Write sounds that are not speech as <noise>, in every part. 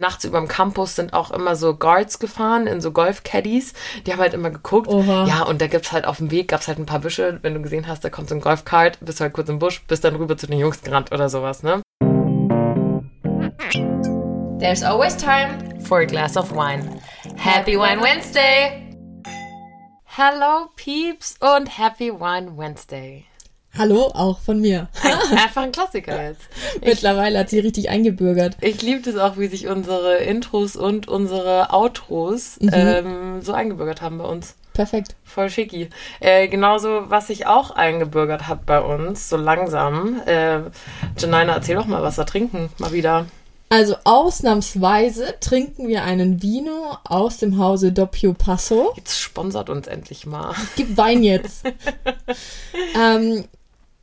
Nachts über dem Campus sind auch immer so Guards gefahren in so Golf-Caddies. Die haben halt immer geguckt. Oha. Ja, und da gibt's halt auf dem Weg, gab's halt ein paar Büsche. Wenn du gesehen hast, da kommt so ein Golfkart, bist du halt kurz im Busch, bist dann rüber zu den Jungs gerannt oder sowas, ne? There's always time for a glass of wine. Happy Wine Wednesday! Hello, Peeps und Happy Wine Wednesday. Hallo, auch von mir. <laughs> Einfach ein Klassiker jetzt. Mittlerweile hat sie richtig eingebürgert. Ich liebe es auch, wie sich unsere Intros und unsere Outros mhm. ähm, so eingebürgert haben bei uns. Perfekt. Voll schicki. Äh, genauso, was sich auch eingebürgert hat bei uns, so langsam. Äh, Janina, erzähl doch mal, was wir trinken, mal wieder. Also ausnahmsweise trinken wir einen Vino aus dem Hause Doppio Passo. Jetzt sponsert uns endlich mal. Gib Wein jetzt. <laughs> ähm,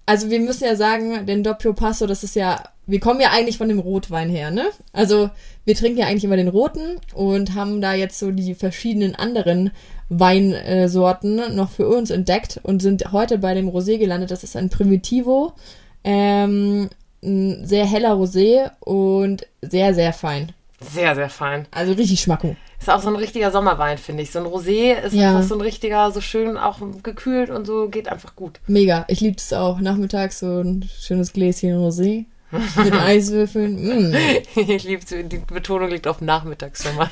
also wir müssen ja sagen, den Doppio Passo, das ist ja, wir kommen ja eigentlich von dem Rotwein her, ne? Also wir trinken ja eigentlich immer den roten und haben da jetzt so die verschiedenen anderen Weinsorten noch für uns entdeckt und sind heute bei dem Rosé gelandet. Das ist ein Primitivo, ähm, ein sehr heller Rosé und sehr, sehr fein. Sehr, sehr fein. Also richtig Schmackung. Ist auch so ein richtiger Sommerwein, finde ich. So ein Rosé ist ja. einfach so ein richtiger, so schön auch gekühlt und so geht einfach gut. Mega. Ich liebe es auch. Nachmittags so ein schönes Gläschen Rosé. Mit <laughs> Eiswürfeln. Mm. <laughs> Ich liebe es. Die Betonung liegt auf nachmittags schon mal.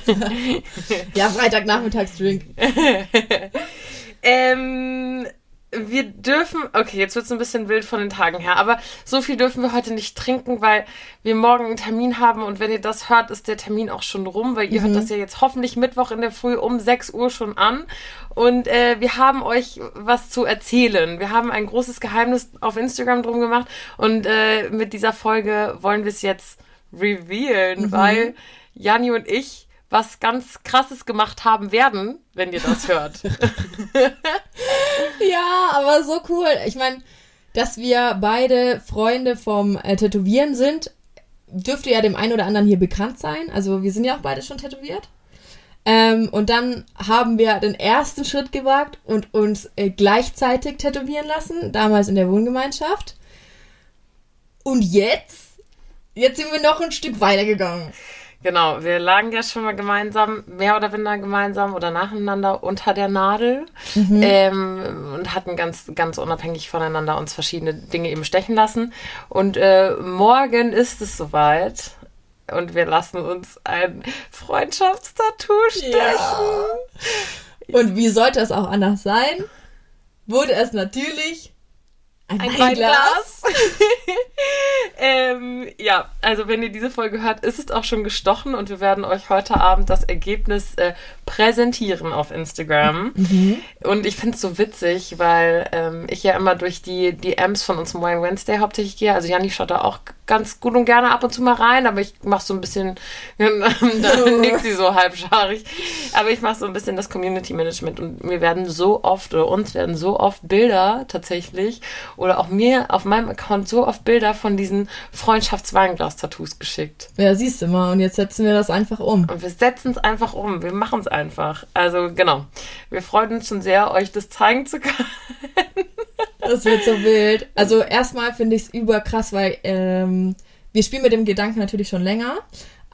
ja, Freitagnachmittagsdrink. <laughs> ähm, wir dürfen, okay, jetzt wird es ein bisschen wild von den Tagen her, aber so viel dürfen wir heute nicht trinken, weil wir morgen einen Termin haben und wenn ihr das hört, ist der Termin auch schon rum, weil ihr mhm. hört das ja jetzt hoffentlich Mittwoch in der Früh um 6 Uhr schon an und äh, wir haben euch was zu erzählen. Wir haben ein großes Geheimnis auf Instagram drum gemacht und äh, mit dieser Folge wollen wir es jetzt revealen, mhm. weil Janni und ich was ganz Krasses gemacht haben werden, wenn ihr das hört. <laughs> ja, aber so cool. Ich meine, dass wir beide Freunde vom äh, Tätowieren sind, dürfte ja dem einen oder anderen hier bekannt sein. Also wir sind ja auch beide schon tätowiert. Ähm, und dann haben wir den ersten Schritt gewagt und uns äh, gleichzeitig tätowieren lassen, damals in der Wohngemeinschaft. Und jetzt, jetzt sind wir noch ein Stück weiter gegangen. Genau, wir lagen ja schon mal gemeinsam, mehr oder weniger gemeinsam oder nacheinander unter der Nadel mhm. ähm, und hatten ganz, ganz unabhängig voneinander uns verschiedene Dinge eben stechen lassen. Und äh, morgen ist es soweit und wir lassen uns ein Freundschaftstattoo stechen. Ja. Und wie sollte es auch anders sein? Wurde es natürlich ein, ein Weinglas. <laughs> ähm, ja, also wenn ihr diese Folge hört, ist es auch schon gestochen und wir werden euch heute Abend das Ergebnis äh, präsentieren auf Instagram. Mhm. Und ich finde es so witzig, weil ähm, ich ja immer durch die DMs von unserem Wine Wednesday hauptsächlich gehe. Also Janni schaut da auch ganz gut und gerne ab und zu mal rein, aber ich mache so ein bisschen, <laughs> dann nickt sie so halbscharig, aber ich mache so ein bisschen das Community Management und mir werden so oft oder uns werden so oft Bilder tatsächlich oder auch mir auf meinem Account so oft Bilder von diesen Freundschaftsweinglas-Tattoos geschickt. Ja, siehst du mal. Und jetzt setzen wir das einfach um. Und wir setzen es einfach um. Wir machen es einfach. Also genau. Wir freuen uns schon sehr, euch das zeigen zu können. Das wird so wild. Also erstmal finde ich es überkrass, weil ähm, wir spielen mit dem Gedanken natürlich schon länger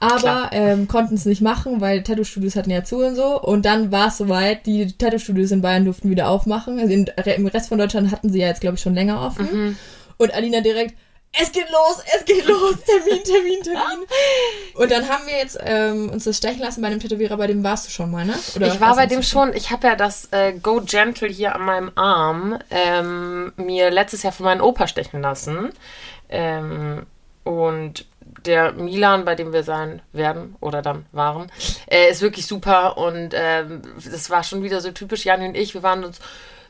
aber ähm, konnten es nicht machen, weil Tattoo-Studios hatten ja zu und so. Und dann war es soweit, die Tattoo-Studios in Bayern durften wieder aufmachen. Also in, im Rest von Deutschland hatten sie ja jetzt, glaube ich, schon länger offen. Mhm. Und Alina direkt, es geht los, es geht los, <laughs> Termin, Termin, Termin. Und dann haben wir jetzt ähm, uns das stechen lassen bei einem Tätowierer, bei dem warst du schon mal, ne? Oder ich war bei dem schon, ich habe ja das äh, Go Gentle hier an meinem Arm ähm, mir letztes Jahr von meinem Opa stechen lassen. Ähm, und der Milan, bei dem wir sein werden oder dann waren, äh, ist wirklich super und äh, das war schon wieder so typisch Jan und ich. Wir waren uns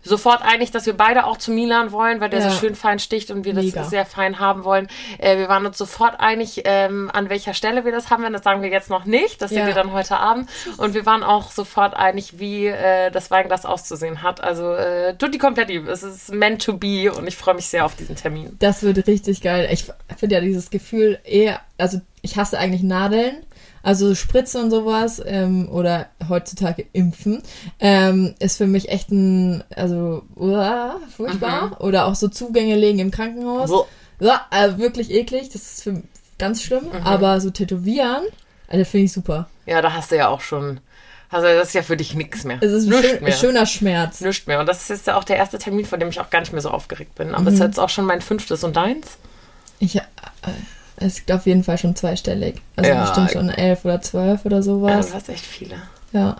sofort einig, dass wir beide auch zu Milan wollen, weil der ja. so schön fein sticht und wir Mega. das sehr fein haben wollen. Äh, wir waren uns sofort einig, ähm, an welcher Stelle wir das haben werden. Das sagen wir jetzt noch nicht. Das ja. sehen wir dann heute Abend. Und wir waren auch sofort einig, wie äh, das Weinglas auszusehen hat. Also äh, tutti kompletti. Es ist meant to be und ich freue mich sehr auf diesen Termin. Das wird richtig geil. Ich finde ja dieses Gefühl eher, also ich hasse eigentlich Nadeln. Also Spritze und sowas ähm, oder heutzutage Impfen ähm, ist für mich echt ein, also uah, furchtbar. Mhm. Oder auch so Zugänge legen im Krankenhaus. So. Ja, also wirklich eklig. Das ist für ganz schlimm. Mhm. Aber so Tätowieren, Also finde ich super. Ja, da hast du ja auch schon. Also das ist ja für dich nichts mehr. Es ist ein, schön, mehr. schöner Schmerz. Nichts mehr. Und das ist jetzt ja auch der erste Termin, vor dem ich auch gar nicht mehr so aufgeregt bin. Mhm. Aber es ist jetzt auch schon mein fünftes und deins. Ich, äh, es gibt auf jeden Fall schon zweistellig. Also Ja. bestimmt schon elf oder zwölf oder Ja, sowas. du hast echt viele. Ja.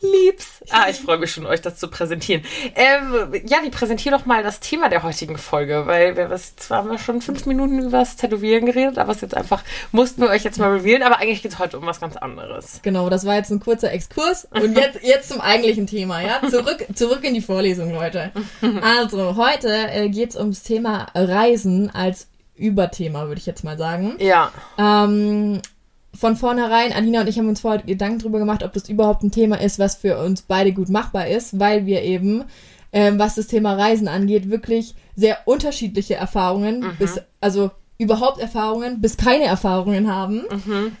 Liebs. Ah, ich freue mich schon, euch das zu präsentieren. Ähm, ja, wie präsentiere doch mal das Thema der heutigen Folge, weil wir was, zwar haben wir schon fünf Minuten über das Tätowieren geredet, aber es jetzt einfach, mussten wir euch jetzt mal revealen, aber eigentlich geht es heute um was ganz anderes. Genau, das war jetzt ein kurzer Exkurs. Und jetzt, <laughs> jetzt zum eigentlichen Thema, ja? Zurück, zurück in die Vorlesung, Leute. <laughs> Also, heute äh, geht es ums Thema Reisen als Überthema, würde ich jetzt mal sagen. Ja. Ähm, von vornherein, Alina und ich haben uns vorher Gedanken drüber gemacht, ob das überhaupt ein Thema ist, was für uns beide gut machbar ist, weil wir eben, ähm, was das Thema Reisen angeht, wirklich sehr unterschiedliche Erfahrungen, bis, also überhaupt Erfahrungen, bis keine Erfahrungen haben.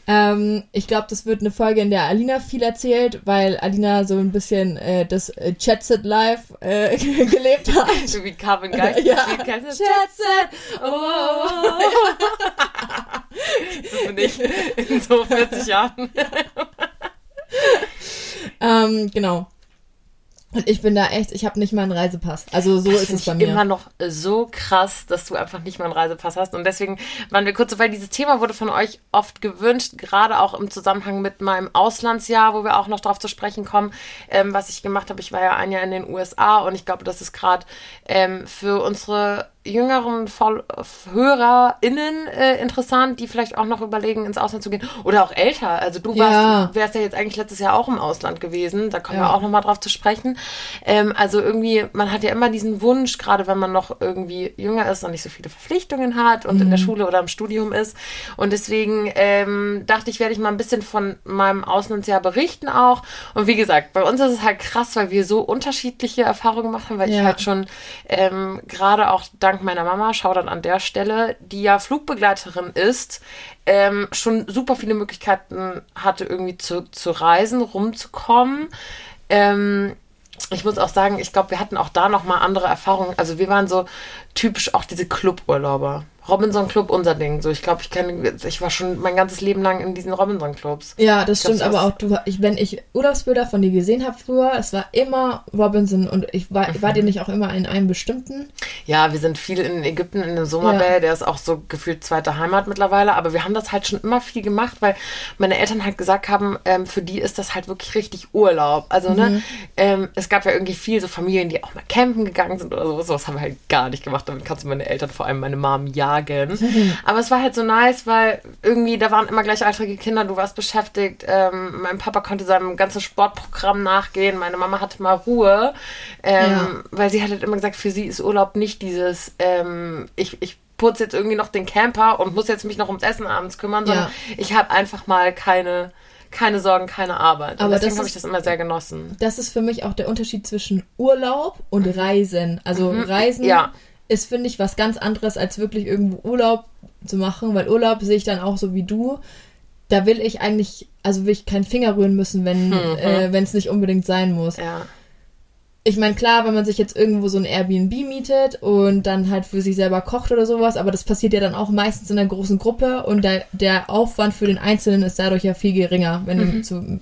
Ähm, ich glaube, das wird eine Folge, in der Alina viel erzählt, weil Alina so ein bisschen äh, das äh, Chatset Live äh, <laughs> gelebt hat. So wie Carmen Geist. Ja. Chatset! Oh. <laughs> Das bin ich in so 40 Jahren. Ähm, genau. Und ich bin da echt, ich habe nicht mal einen Reisepass. Also so Das ist es bei ich mir. immer noch so krass, dass du einfach nicht mal einen Reisepass hast. Und deswegen waren wir kurz weil dieses Thema wurde von euch oft gewünscht, gerade auch im Zusammenhang mit meinem Auslandsjahr, wo wir auch noch drauf zu sprechen kommen, ähm, was ich gemacht habe. Ich war ja ein Jahr in den USA und ich glaube, das ist gerade ähm, für unsere jüngeren Voll HörerInnen äh, interessant, die vielleicht auch noch überlegen, ins Ausland zu gehen. Oder auch älter. Also du warst, Ja. wärst ja jetzt eigentlich letztes Jahr auch im Ausland gewesen. Da kommen Ja. wir auch noch mal drauf zu sprechen. Ähm, also irgendwie, man hat ja immer diesen Wunsch, gerade wenn man noch irgendwie jünger ist und nicht so viele Verpflichtungen hat und in der Schule oder im Studium ist. Und deswegen ähm, dachte ich, werde ich mal ein bisschen von meinem Auslandsjahr berichten auch. Und wie gesagt, bei uns ist es halt krass, weil wir so unterschiedliche Erfahrungen gemacht haben, weil ich Ja. halt schon ähm, gerade auch dank meiner Mama, schau dann an der Stelle, die ja Flugbegleiterin ist, ähm, schon super viele Möglichkeiten hatte, irgendwie zu, zu reisen, rumzukommen. Ähm, ich muss auch sagen, ich glaube, wir hatten auch da nochmal andere Erfahrungen. Also wir waren so typisch auch diese Cluburlauber. Robinson Club, unser Ding. So, ich glaube, ich kenne, ich war schon mein ganzes Leben lang in diesen Robinson Clubs. Ja, das glaub, stimmt, aber auch du, ich, wenn ich Urlaubsbilder von dir gesehen habe früher, es war immer Robinson und ich war, Mhm. war dir nicht auch immer in einem bestimmten? Ja, wir sind viel in Ägypten, in dem Sommerbell, Ja. der ist auch so gefühlt zweite Heimat mittlerweile, aber wir haben das halt schon immer viel gemacht, weil meine Eltern halt gesagt haben, ähm, für die ist das halt wirklich richtig Urlaub. Also, ne, ähm, es gab ja irgendwie viel so Familien, die auch mal campen gegangen sind oder sowas, sowas haben wir halt gar nicht gemacht, damit kannst du meine Eltern, vor allem meine Mom, jagen. Aber es war halt so nice, weil irgendwie, da waren immer gleichaltrige Kinder, du warst beschäftigt, ähm, mein Papa konnte seinem ganzen Sportprogramm nachgehen, meine Mama hatte mal Ruhe, ähm, Ja. weil sie hat halt immer gesagt, für sie ist Urlaub nicht dieses, ähm, ich, ich putze jetzt irgendwie noch den Camper und muss jetzt mich noch ums Essen abends kümmern, sondern Ja. ich habe einfach mal keine, keine Sorgen, keine Arbeit. Und Aber deswegen habe ich das immer sehr genossen. Das ist für mich auch der Unterschied zwischen Urlaub und Reisen. Also Reisen Mhm. Ja. Ist, finde ich, was ganz anderes, als wirklich irgendwo Urlaub zu machen, weil Urlaub sehe ich dann auch so wie du. Da will ich eigentlich, also will ich keinen Finger rühren müssen, wenn äh, wenn es nicht unbedingt sein muss. Mhm. Ja. Ich meine, klar, wenn man sich jetzt irgendwo so ein Airbnb mietet und dann halt für sich selber kocht oder sowas, aber das passiert ja dann auch meistens in einer großen Gruppe und der, der Aufwand für den Einzelnen ist dadurch ja viel geringer, wenn du zu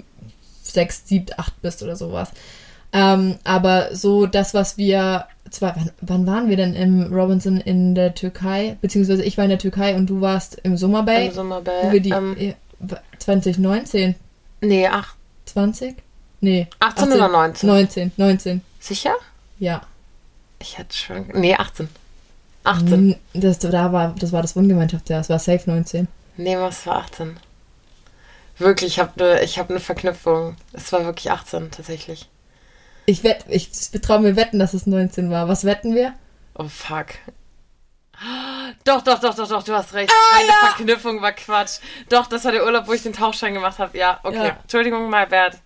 sechs, sieben, acht bist oder sowas. Ähm, aber so das, was wir, zwar, wann, wann waren wir denn im Robinson in der Türkei? Beziehungsweise ich war in der Türkei und du warst im Sommerbay, Im Sommerbell. wo wir die, ähm, äh, 2019, nee, ach, 20? Nee. 18 oder 19? 19, 19, Sicher? ja. Ich hatte schon. Nee, 18. 18. Mm, Das, da war, das war das Wohngemeinschaftsjahr, das war safe 19. Nee, was war 18? Wirklich, ich habe ne, ich hab eine Verknüpfung. Es war wirklich 18 tatsächlich. Ich wett, ich traue mir wetten, dass es 19 war. Was wetten wir? Oh fuck. Doch, doch, doch, doch, doch, du hast recht. Ah, Meine Verknüpfung war Quatsch. Doch, das war der Urlaub, wo ich den Tauchschein gemacht habe. Ja, okay. Ja. Entschuldigung, my bad.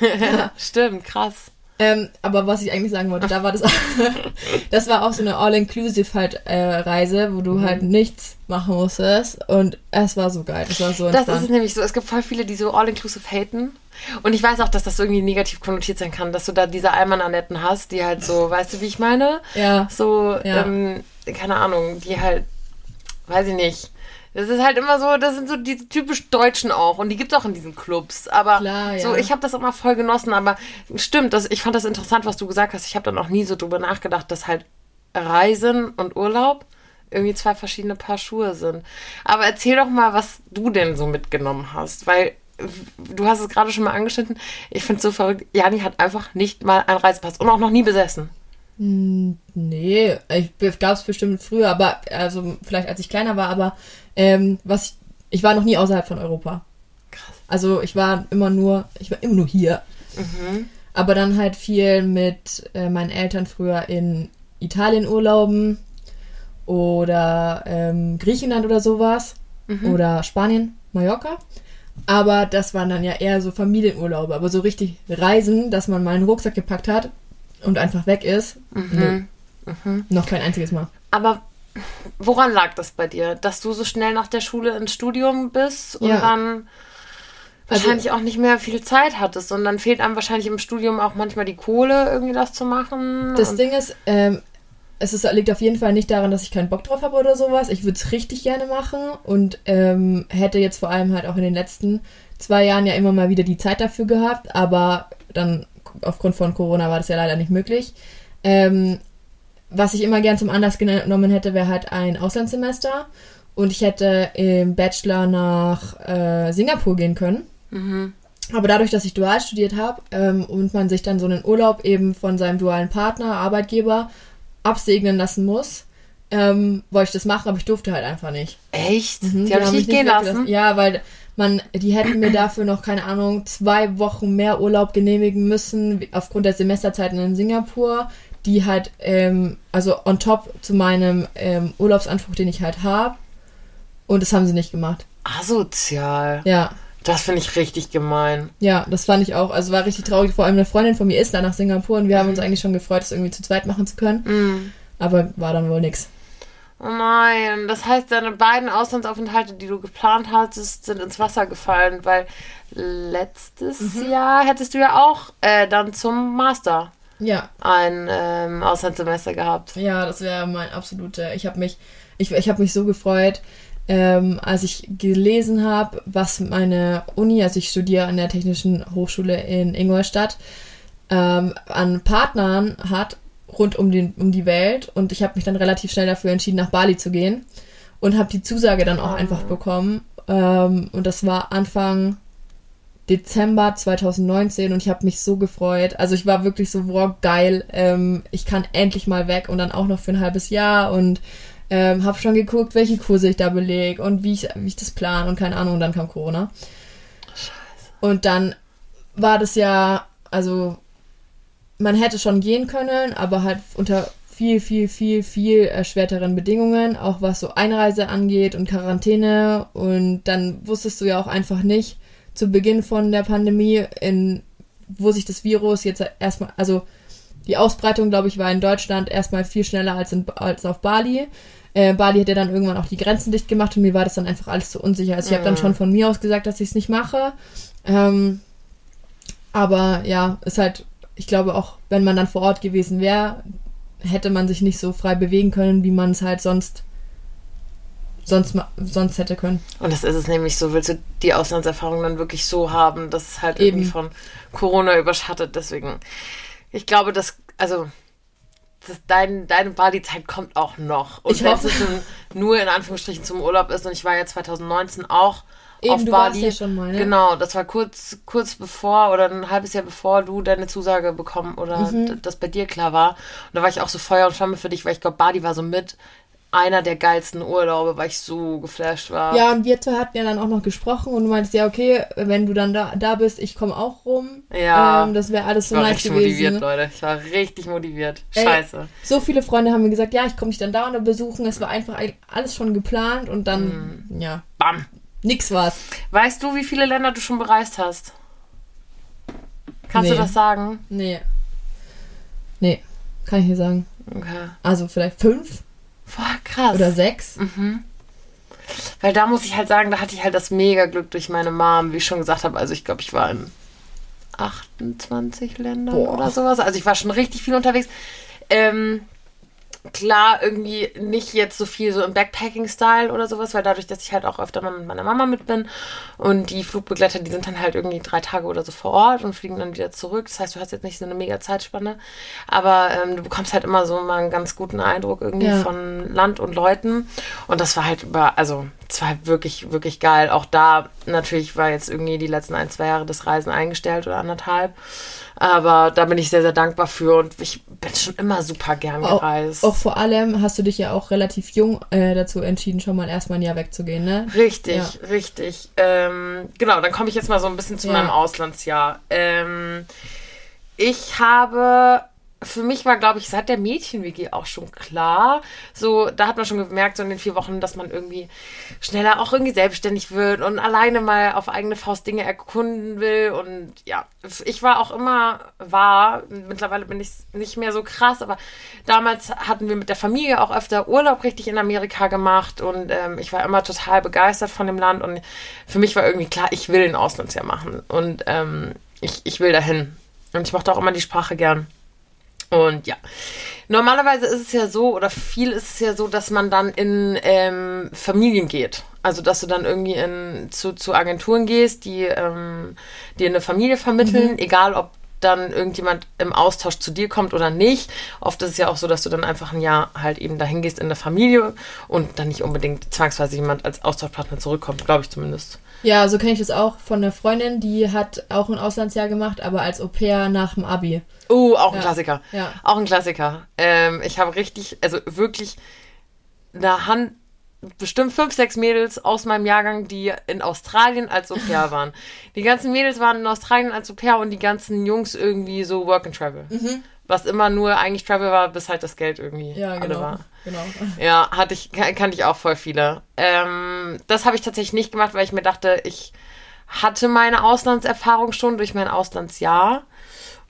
<laughs> Stimmt, krass. Ähm, aber was ich eigentlich sagen wollte, da war das, <laughs> das war auch so eine All-Inclusive halt äh, Reise, wo du Mhm. halt nichts machen musstest und es war so geil, es war so Das ist nämlich so. Es gibt voll viele, die so all-inclusive haten. Und ich weiß auch, dass das irgendwie negativ konnotiert sein kann, dass du da diese Alman-Annetten hast, die halt so, weißt du, wie ich meine? ja, So, Ja. ähm, keine Ahnung, die halt, weiß ich nicht, Das ist halt immer so, das sind so die typisch Deutschen auch. Und die gibt es auch in diesen Clubs. Aber Klar, ja. so, ich habe das immer voll genossen. Aber stimmt, das, ich fand das interessant, was du gesagt hast. Ich habe da noch nie so drüber nachgedacht, dass halt Reisen und Urlaub irgendwie zwei verschiedene Paar Schuhe sind. Aber erzähl doch mal, was du denn so mitgenommen hast. Weil du hast es gerade schon mal angeschnitten. Ich finde es so verrückt. Jani hat einfach nicht mal einen Reisepass und auch noch nie besessen. Nee, ich gab es bestimmt früher, aber also vielleicht als ich kleiner war, aber ähm, was ich, ich war noch nie außerhalb von Europa. Krass. Also ich war immer nur, ich war immer nur hier. Aber dann halt viel mit äh, meinen Eltern früher in Italien urlauben oder ähm, Griechenland oder sowas. Oder Spanien, Mallorca. Aber das waren dann ja eher so Familienurlaube. Aber so richtig Reisen, dass man mal einen Rucksack gepackt hat und einfach weg ist. Nee. Noch kein einziges Mal. Aber woran lag das bei dir? Dass du so schnell nach der Schule ins Studium bist und Ja. dann Also- wahrscheinlich auch nicht mehr viel Zeit hattest. Und dann fehlt einem wahrscheinlich im Studium auch manchmal die Kohle, irgendwie das zu machen. Das Ding ist, ähm, es ist, liegt auf jeden Fall nicht daran, dass ich keinen Bock drauf habe oder sowas. Ich würde es richtig gerne machen und ähm, hätte jetzt vor allem halt auch in den letzten zwei Jahren ja immer mal wieder die Zeit dafür gehabt, aber dann aufgrund von Corona war das ja leider nicht möglich. Ähm, was ich immer gern zum Anlass genommen hätte, wäre halt ein Auslandssemester und ich hätte im Bachelor nach äh, Singapur gehen können. Aber dadurch, dass ich dual studiert habe ähm, und man sich dann so einen Urlaub eben von seinem dualen Partner, Arbeitgeber absegnen lassen muss, ähm, wollte ich das machen, aber ich durfte halt einfach nicht. Echt? Mhm, die haben dich mich nicht gehen weggelassen. lassen? Ja, weil man, die hätten mir dafür noch, keine Ahnung, zwei Wochen mehr Urlaub genehmigen müssen, aufgrund der Semesterzeiten in Singapur, die halt, ähm, also on top zu meinem ähm, Urlaubsanspruch, den ich halt habe. Und das haben sie nicht gemacht. Asozial. Ja. Das finde ich richtig gemein. Ja, das fand ich auch. Also war richtig traurig. Vor allem eine Freundin von mir ist da nach Singapur und wir haben uns eigentlich schon gefreut, das irgendwie zu zweit machen zu können. Mhm. Aber war dann wohl nix. Oh nein, das heißt, deine beiden Auslandsaufenthalte, die du geplant hattest, sind ins Wasser gefallen, weil letztes Mhm. Jahr hättest du ja auch äh, dann zum Master Ja, ein ähm, Auslandssemester gehabt. ja, das wäre mein absoluter. Ich habe mich, ich, ich habe mich so gefreut, ähm, als ich gelesen habe, was meine Uni, also ich studiere an der Technischen Hochschule in Ingolstadt, ähm, an Partnern hat rund um, den, um die Welt und ich habe mich dann relativ schnell dafür entschieden, nach Bali zu gehen und habe die Zusage dann auch Ah. einfach bekommen ähm, und das war Anfang Dezember 2019 und ich habe mich so gefreut. Also ich war wirklich so, wow, geil, ähm, ich kann endlich mal weg und dann auch noch für ein halbes Jahr und ähm, habe schon geguckt, welche Kurse ich da belege und wie ich, wie ich das plane und keine Ahnung, und dann kam Corona. Und dann war das ja, also man hätte schon gehen können, aber halt unter viel, viel, viel, viel erschwerteren Bedingungen, auch was so Einreise angeht und Quarantäne. Und dann wusstest du ja auch einfach nicht zu Beginn von der Pandemie, in wo sich das Virus jetzt erstmal, also die Ausbreitung, glaube ich, war in Deutschland erstmal viel schneller als, in, als auf Bali. Äh, Bali hat ja dann irgendwann auch die Grenzen dicht gemacht und mir war das dann einfach alles zu unsicher. Also ich habe dann schon von mir aus gesagt, dass ich es nicht mache. Ähm, aber ja, ist halt, ich glaube auch, wenn man dann vor Ort gewesen wäre, hätte man sich nicht so frei bewegen können, wie man es halt sonst sonst sonst hätte können. Und das ist es nämlich so, willst du die Auslandserfahrung dann wirklich so haben, dass es halt Eben. irgendwie von Corona überschattet. Deswegen, ich glaube, dass, also, dass dein, deine Bali-Zeit kommt auch noch. Und Ich wenn hoffe. es nur in Anführungsstrichen zum Urlaub ist und ich war ja 2019 auch Eben, auf du Bali. warst ja schon mal, ne? Genau, das war kurz, kurz bevor oder ein halbes Jahr bevor du deine Zusage bekommen oder Mhm. das bei dir klar war. Und da war ich auch so Feuer und Flamme für dich, weil ich glaube, Bali war so mit einer der geilsten Urlaube, weil ich so geflasht war. Ja, und wir zwei hatten ja dann auch noch gesprochen und du meintest, ja, okay, wenn du dann da, da bist, ich komme auch rum. Ja. Ähm, das wäre alles so Ich war nice richtig gewesen. motiviert, Leute. Ich war richtig motiviert. Ey. Scheiße. So viele Freunde haben mir gesagt, ja, ich komme dich dann da und da besuchen. Es war einfach ein- alles schon geplant und dann, Mhm. ja, Bam. nix war's. Weißt du, wie viele Länder du schon bereist hast? Kannst Nee. du das sagen? Nee. Nee, kann ich nicht sagen. Okay. Also vielleicht fünf Boah, krass. oder sechs. Weil da muss ich halt sagen, da hatte ich halt das mega Glück durch meine Mom, wie ich schon gesagt habe. Also ich glaube, ich war in 28 Ländern Boah. oder sowas. Also ich war schon richtig viel unterwegs. Ähm, klar, irgendwie nicht jetzt so viel so im Backpacking-Style oder sowas, weil dadurch, dass ich halt auch öfter mal mit meiner Mama mit bin und die Flugbegleiter, die sind dann halt irgendwie drei Tage oder so vor Ort und fliegen dann wieder zurück. Das heißt, du hast jetzt nicht so eine mega Zeitspanne, aber ähm, du bekommst halt immer so mal einen ganz guten Eindruck irgendwie ja. von Land und Leuten und das war halt über, also es war wirklich, wirklich geil. Auch da natürlich war jetzt irgendwie die letzten ein, zwei Jahre das Reisen eingestellt oder anderthalb. Aber da bin ich sehr, sehr dankbar für und ich bin schon immer super gern gereist. Auch, auch vor allem hast du dich ja auch relativ jung äh, dazu entschieden, schon mal erstmal ein Jahr wegzugehen, ne? Richtig, ja. richtig. Ähm, genau, dann komme ich jetzt mal so ein bisschen zu ja. meinem Auslandsjahr. Ähm, ich habe für mich war, glaube ich, seit der Mädchen-WG auch schon klar. So, da hat man schon gemerkt, so in den vier Wochen, dass man irgendwie schneller auch irgendwie selbstständig wird und alleine mal auf eigene Faust Dinge erkunden will. Und ja, ich war auch immer wahr. Mittlerweile bin ich nicht mehr so krass, aber damals hatten wir mit der Familie auch öfter Urlaub richtig in Amerika gemacht und ähm, ich war immer total begeistert von dem Land und für mich war irgendwie klar, ich will ein Auslandsjahr machen und ähm, ich, ich will dahin. Und ich mochte auch immer die Sprache gern. Und ja, normalerweise ist es ja so, oder viel ist es ja so, dass man dann in ähm, Familien geht. Also, dass du dann irgendwie in, zu, zu Agenturen gehst, die ähm, dir eine Familie vermitteln, mhm. egal ob dann irgendjemand im Austausch zu dir kommt oder nicht. Oft ist es ja auch so, dass du dann einfach ein Jahr halt eben dahin gehst in der Familie und dann nicht unbedingt zwangsweise jemand als Austauschpartner zurückkommt, glaube ich zumindest. Ja, so kenne ich das auch von einer Freundin, die hat auch ein Auslandsjahr gemacht, aber als Au pair nach dem Abi. Uh, auch ein ja. Klassiker. Ja. Auch ein Klassiker. Ähm, ich habe richtig, also wirklich eine Hand, bestimmt fünf, sechs Mädels aus meinem Jahrgang, die in Australien als Au pair <laughs> waren. Die ganzen Mädels waren in Australien als Au pair und die ganzen Jungs irgendwie so Work and Travel. Mhm. Was immer nur eigentlich Travel war, bis halt das Geld irgendwie ja, genau, alle war. Genau. <laughs> Ja, hatte ich, kannte ich auch voll viele. Ähm, das habe ich tatsächlich nicht gemacht, weil ich mir dachte, ich hatte meine Auslandserfahrung schon durch mein Auslandsjahr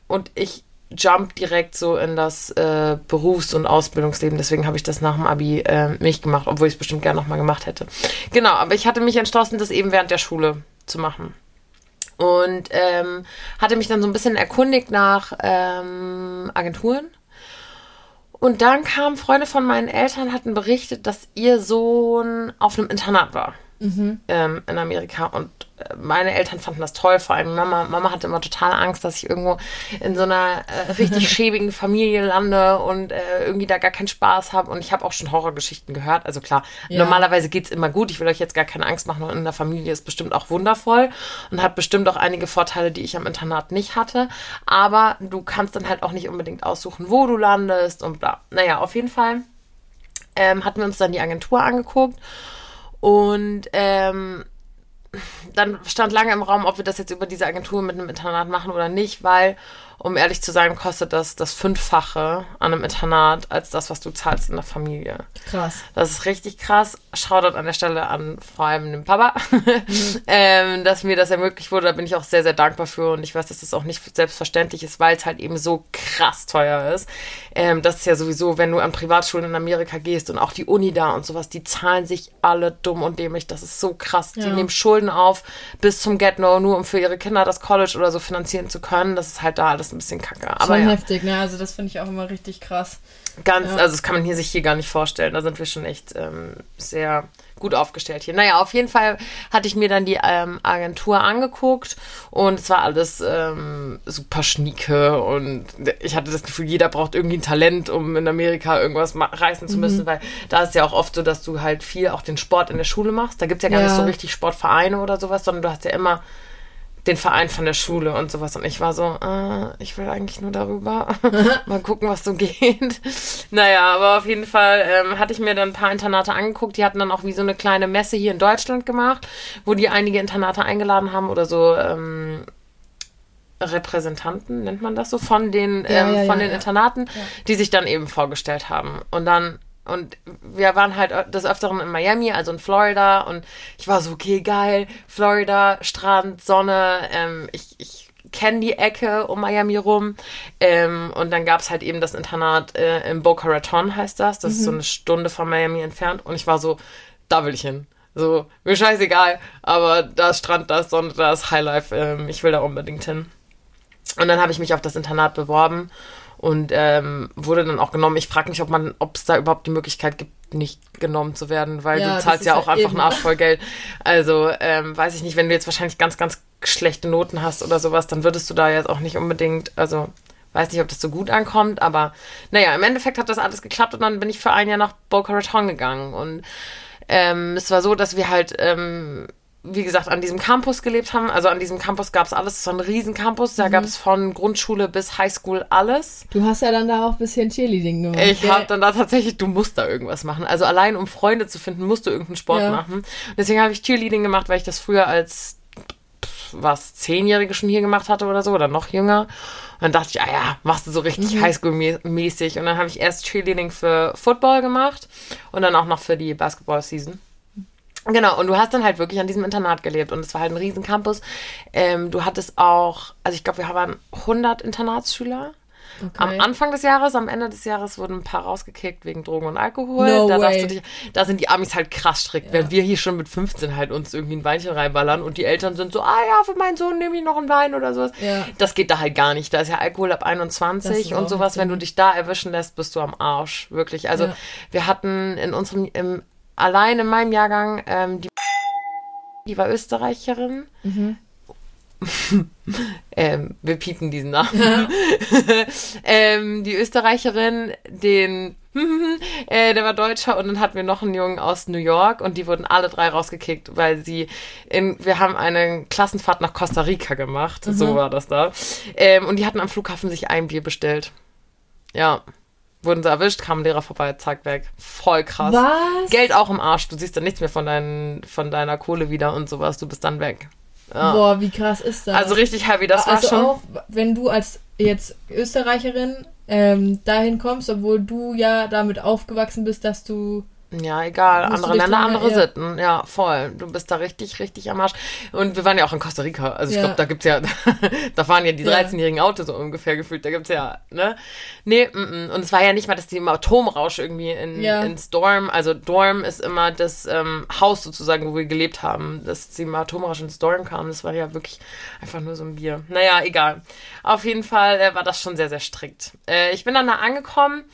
und ich jump direkt so in das äh, Berufs- und Ausbildungsleben. Deswegen habe ich das nach dem Abi äh, nicht gemacht, obwohl ich es bestimmt gerne nochmal gemacht hätte. Genau, aber ich hatte mich entschlossen, das eben während der Schule zu machen. Und ähm, hatte mich dann so ein bisschen erkundigt nach ähm, Agenturen. Und dann kamen Freunde von meinen Eltern, hatten berichtet, dass ihr Sohn auf einem Internat war mhm. ähm, in Amerika. Und meine Eltern fanden das toll, vor allem Mama. Mama hatte immer total Angst, dass ich irgendwo in so einer äh, richtig <laughs> schäbigen Familie lande und äh, irgendwie da gar keinen Spaß habe. Und ich habe auch schon Horrorgeschichten gehört. Also klar, ja. normalerweise geht es immer gut. Ich will euch jetzt gar keine Angst machen. Und in der Familie ist bestimmt auch wundervoll und hat bestimmt auch einige Vorteile, die ich am Internat nicht hatte. Aber du kannst dann halt auch nicht unbedingt aussuchen, wo du landest und bla. Naja, auf jeden Fall ähm, hatten wir uns dann die Agentur angeguckt. Und ähm, dann stand lange im Raum, ob wir das jetzt über diese Agentur mit einem Internat machen oder nicht, weil um ehrlich zu sein, kostet das das Fünffache an einem Internat als das, was du zahlst in der Familie. Krass. Das ist richtig krass. Shoutout an der Stelle an vor allem den Papa, mhm. <laughs> ähm, dass mir das ermöglicht wurde. Da bin ich auch sehr, sehr dankbar für und ich weiß, dass das auch nicht selbstverständlich ist, weil es halt eben so krass teuer ist. Ähm, das ist ja sowieso, wenn du an Privatschulen in Amerika gehst und auch die Uni da und sowas, die zahlen sich alle dumm und dämlich. Das ist so krass. Ja. Die nehmen Schulden auf bis zum Get-No, nur um für ihre Kinder das College oder so finanzieren zu können. Das ist halt da alles ein bisschen kacke. Aber schon ja. heftig, ne? Also das finde ich auch immer richtig krass. Ganz, ja. also das kann man hier sich hier gar nicht vorstellen. Da sind wir schon echt ähm, sehr gut aufgestellt hier. Naja, auf jeden Fall hatte ich mir dann die ähm, Agentur angeguckt und es war alles ähm, super schnieke und ich hatte das Gefühl, jeder braucht irgendwie ein Talent, um in Amerika irgendwas reißen zu müssen, mhm. weil da ist ja auch oft so, dass du halt viel auch den Sport in der Schule machst. Da gibt es ja gar ja. nicht so richtig Sportvereine oder sowas, sondern du hast ja immer den Verein von der Schule und sowas. Und ich war so, äh, ich will eigentlich nur darüber. <laughs> Mal gucken, was so geht. naja, aber auf jeden Fall ähm, hatte ich mir dann ein paar Internate angeguckt. Die hatten dann auch wie so eine kleine Messe hier in Deutschland gemacht, wo die einige Internate eingeladen haben oder so ähm, Repräsentanten, nennt man das so, von den, ähm, ja, ja, von ja, den Internaten, die sich dann eben vorgestellt haben. Und dann und wir waren halt des Öfteren in Miami, also in Florida. Und ich war so, okay, geil. Florida, Strand, Sonne. Ähm, ich ich kenne die Ecke um Miami rum. Ähm, und dann gab es halt eben das Internat äh, in Boca Raton, heißt das. Das mhm. ist so mhm. eine Stunde von Miami entfernt. Und ich war so, da will ich hin. So, mir scheißegal. Aber da ist Strand, da ist Sonne, da ist Highlife. Ähm, ich will da unbedingt hin. Und dann habe ich mich auf das Internat beworben. Und ähm, wurde dann auch genommen. Ich frage mich, ob man, ob es da überhaupt die Möglichkeit gibt, nicht genommen zu werden, weil Ja, du zahlst ja halt auch einfach eben- einen Arsch voll Geld. Also ähm, weiß ich nicht, wenn du jetzt wahrscheinlich ganz, ganz schlechte Noten hast oder sowas, dann würdest du da jetzt auch nicht unbedingt, also weiß nicht, ob das so gut ankommt, aber naja, im Endeffekt hat das alles geklappt und dann bin ich für ein Jahr nach Boca Raton gegangen und ähm, es war so, dass wir halt, ähm, wie gesagt, an diesem Campus gelebt haben. Also an diesem Campus gab es alles, so ein riesen Campus. Da gab es von Grundschule bis Highschool alles. Du hast ja dann da auch ein bisschen Cheerleading gemacht. Ich habe dann da tatsächlich, du musst da irgendwas machen. Also allein um Freunde zu finden, musst du irgendeinen Sport Ja. machen. Und deswegen habe ich Cheerleading gemacht, weil ich das früher als was Zehnjährige schon hier gemacht hatte oder so oder noch jünger. Und dann dachte ich, ah ja, machst du so richtig Mhm. Highschool-mäßig. Und dann habe ich erst Cheerleading für Football gemacht und dann auch noch für die Basketball-Season. Genau, und du hast dann halt wirklich an diesem Internat gelebt und es war halt ein riesen Campus. Ähm, du hattest auch, also ich glaube, wir waren 100 Internatsschüler. Am Okay. Anfang des Jahres, am Ende des Jahres wurden ein paar rausgekickt wegen Drogen und Alkohol. No da, dich, da sind die Amis halt krass strikt, während wir hier schon mit 15 halt uns irgendwie ein Weinchen reinballern und die Eltern sind so, ah ja, für meinen Sohn nehme ich noch einen Wein oder sowas. Ja. Das geht da halt gar nicht. Da ist ja Alkohol ab Das 21 ist und sowas. Wenn du dich da erwischen lässt, bist du am Arsch. Wirklich. Also Ja. wir hatten in unserem, im, allein in meinem Jahrgang, ähm, die, die war Österreicherin. Mhm. <laughs> ähm, wir piepen diesen Namen. <laughs> ähm, die Österreicherin, den, <laughs> äh, der war Deutscher und dann hatten wir noch einen Jungen aus New York und die wurden alle drei rausgekickt, weil sie in, wir haben eine Klassenfahrt nach Costa Rica gemacht, so war das da. Ähm, und die hatten am Flughafen sich ein Bier bestellt. Ja. Wurden sie erwischt, kam ein Lehrer vorbei, zack, weg. Voll krass. Was? Geld auch im Arsch. Du siehst dann nichts mehr von, dein, von deiner Kohle wieder und sowas. Du bist dann weg. Ja. Boah, wie krass ist das? Also richtig heavy, das war also schon. auch, wenn du als jetzt Österreicherin ähm, dahin kommst, obwohl du ja damit aufgewachsen bist, dass du Ja, egal. Andere Länder, andere ja. Sitten. Ja, voll. Du bist da richtig, richtig am Arsch. Und wir waren ja auch in Costa Rica. Also ich Ja. glaube, da gibt's ja, <laughs> da fahren ja die Ja. 13-jährigen Autos so ungefähr gefühlt. Da gibt's ja, ne? Nee, mm, mm. und es war ja nicht mal, dass die im Atomrausch irgendwie in, Ja. ins Dorm, also Dorm ist immer das ähm, Haus sozusagen, wo wir gelebt haben, dass sie im Atomrausch ins Dorm kamen. Das war ja wirklich einfach nur so ein Bier. Naja, egal. Auf jeden Fall äh, war das schon sehr, sehr strikt. Äh, ich bin dann da angekommen